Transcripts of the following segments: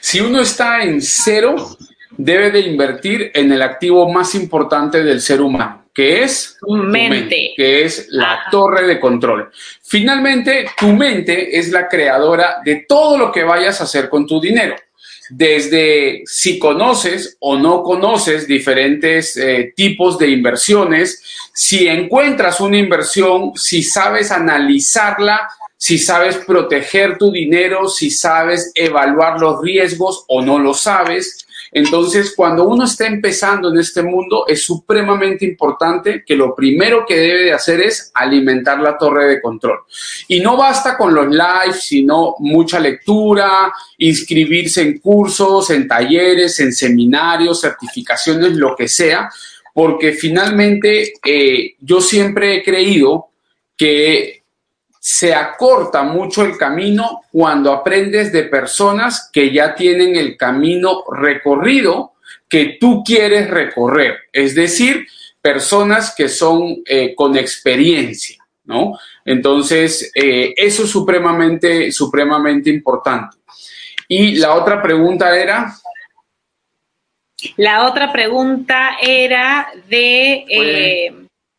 Si uno está en cero, debe de invertir en el activo más importante del ser humano, que es tu mente, que es la torre de control. Finalmente, tu mente es la creadora de todo lo que vayas a hacer con tu dinero. Desde si conoces o no conoces diferentes eh, tipos de inversiones, si encuentras una inversión, si sabes analizarla, si sabes proteger tu dinero, si sabes evaluar los riesgos o no lo sabes, entonces, cuando uno está empezando en este mundo, es supremamente importante que lo primero que debe de hacer es alimentar la torre de control. Y no basta con los lives, sino mucha lectura, inscribirse en cursos, en talleres, en seminarios, certificaciones, lo que sea, porque finalmente eh, yo siempre he creído que se acorta mucho el camino cuando aprendes de personas que ya tienen el camino recorrido que tú quieres recorrer, es decir, personas que son eh, con experiencia, ¿no? Entonces, eh, eso es supremamente, supremamente importante. Y la otra pregunta era... La otra pregunta era de, eh,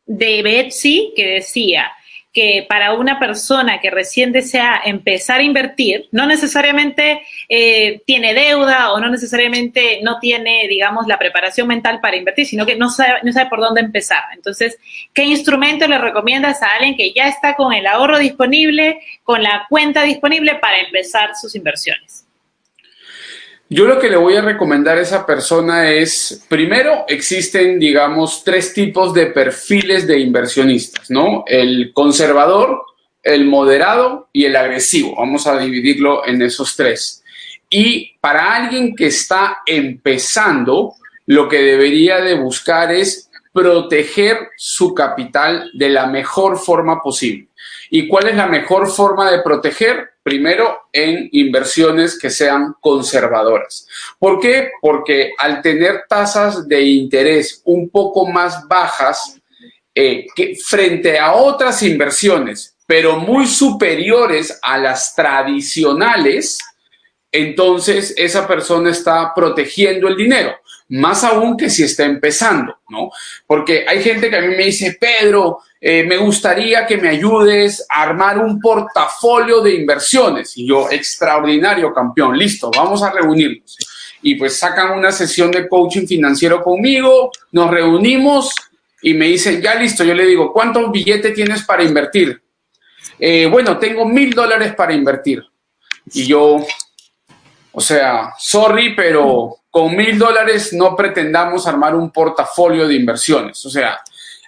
de Betsy, que decía, que para una persona que recién desea empezar a invertir, no necesariamente eh, tiene deuda o no necesariamente no tiene, digamos, la preparación mental para invertir, sino que no sabe, no sabe por dónde empezar. Entonces, ¿qué instrumento le recomiendas a alguien que ya está con el ahorro disponible, con la cuenta disponible para empezar sus inversiones? Yo lo que le voy a recomendar a esa persona es, primero, existen, digamos, tres tipos de perfiles de inversionistas, ¿no? El conservador, el moderado y el agresivo. Vamos a dividirlo en esos tres. Y para alguien que está empezando, lo que debería de buscar es proteger su capital de la mejor forma posible. ¿Y cuál es la mejor forma de proteger? Primero, en inversiones que sean conservadoras. ¿Por qué? Porque al tener tasas de interés un poco más bajas eh, frente a otras inversiones, pero muy superiores a las tradicionales, entonces esa persona está protegiendo el dinero más aún que si está empezando, ¿no? Porque hay gente que a mí me dice, Pedro, eh, me gustaría que me ayudes a armar un portafolio de inversiones. Y yo, extraordinario, campeón, listo, vamos a reunirnos. Y pues sacan una sesión de coaching financiero conmigo, nos reunimos y me dicen, ya listo, yo le digo, ¿cuántos billetes tienes para invertir? Eh, bueno, tengo mil dólares para invertir. Y yo, o sea, sorry, pero con mil dólares no pretendamos armar un portafolio de inversiones. O sea,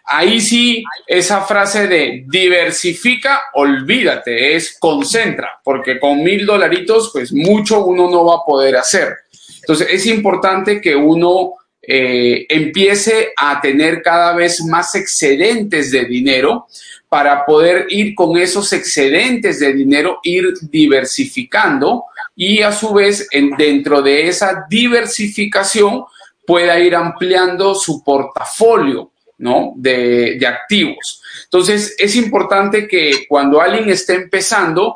ahí sí, esa frase de diversifica, olvídate, es concentra, porque con mil dolaritos, pues mucho uno no va a poder hacer. Entonces, es importante que uno eh, empiece a tener cada vez más excedentes de dinero para poder ir con esos excedentes de dinero, ir diversificando y a su vez en, dentro de esa diversificación pueda ir ampliando su portafolio ¿no? de, de activos. Entonces, es importante que cuando alguien esté empezando,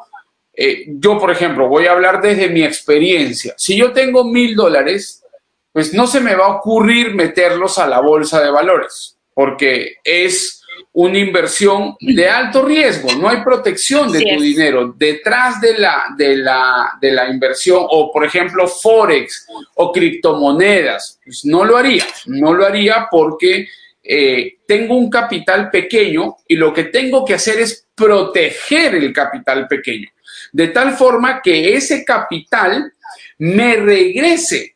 eh, yo, por ejemplo, voy a hablar desde mi experiencia. Si yo tengo mil dólares, pues no se me va a ocurrir meterlos a la bolsa de valores, porque es una inversión de alto riesgo, no hay protección de tu dinero. Detrás de la, de, la, de la inversión o, por ejemplo, Forex o criptomonedas. Pues no lo haría, no lo haría porque eh, tengo un capital pequeño y lo que tengo que hacer es proteger el capital pequeño, de tal forma que ese capital me regrese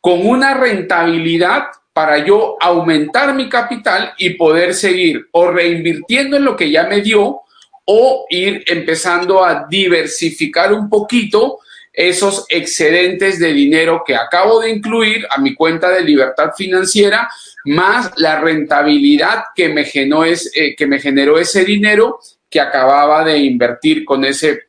con una rentabilidad para yo aumentar mi capital y poder seguir o reinvirtiendo en lo que ya me dio o ir empezando a diversificar un poquito esos excedentes de dinero que acabo de incluir a mi cuenta de libertad financiera, más la rentabilidad que me generó, eh, que me generó ese dinero que acababa de invertir con ese,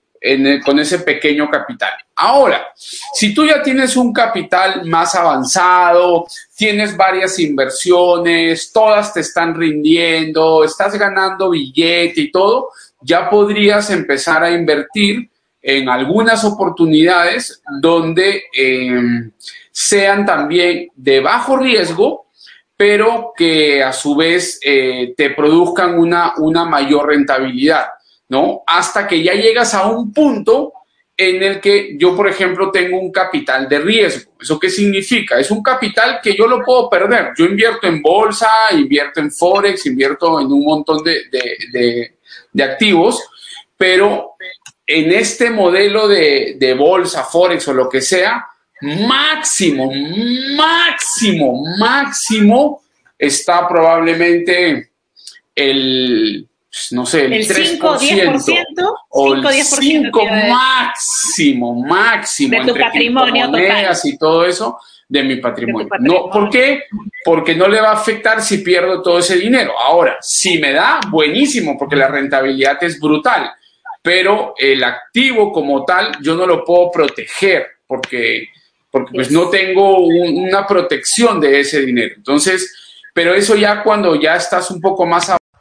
con ese pequeño capital. Ahora, si tú ya tienes un capital más avanzado, tienes varias inversiones, todas te están rindiendo, estás ganando billete y todo, ya podrías empezar a invertir en algunas oportunidades donde em, sean también de bajo riesgo, pero que a su vez eh, te produzcan una, una mayor rentabilidad, ¿no? Hasta que ya llegas a un punto en el que yo, por ejemplo, tengo un capital de riesgo. ¿Eso qué significa? Es un capital que yo lo puedo perder. Yo invierto en bolsa, invierto en Forex, invierto en un montón de, de activos, pero en este modelo de, de, bolsa, forex o lo que sea, máximo, máximo, máximo está probablemente el, no sé, el, 3%, 10%, o el 5, máximo, máximo. De tu patrimonio total. y todo eso, de mi patrimonio. no, ¿Por qué? Porque no le va a afectar si pierdo todo ese dinero. Ahora, si me da, buenísimo, porque la rentabilidad es brutal pero el activo como tal yo no lo puedo proteger porque, porque pues no tengo una protección de ese dinero. Entonces, pero eso ya cuando ya estás un poco más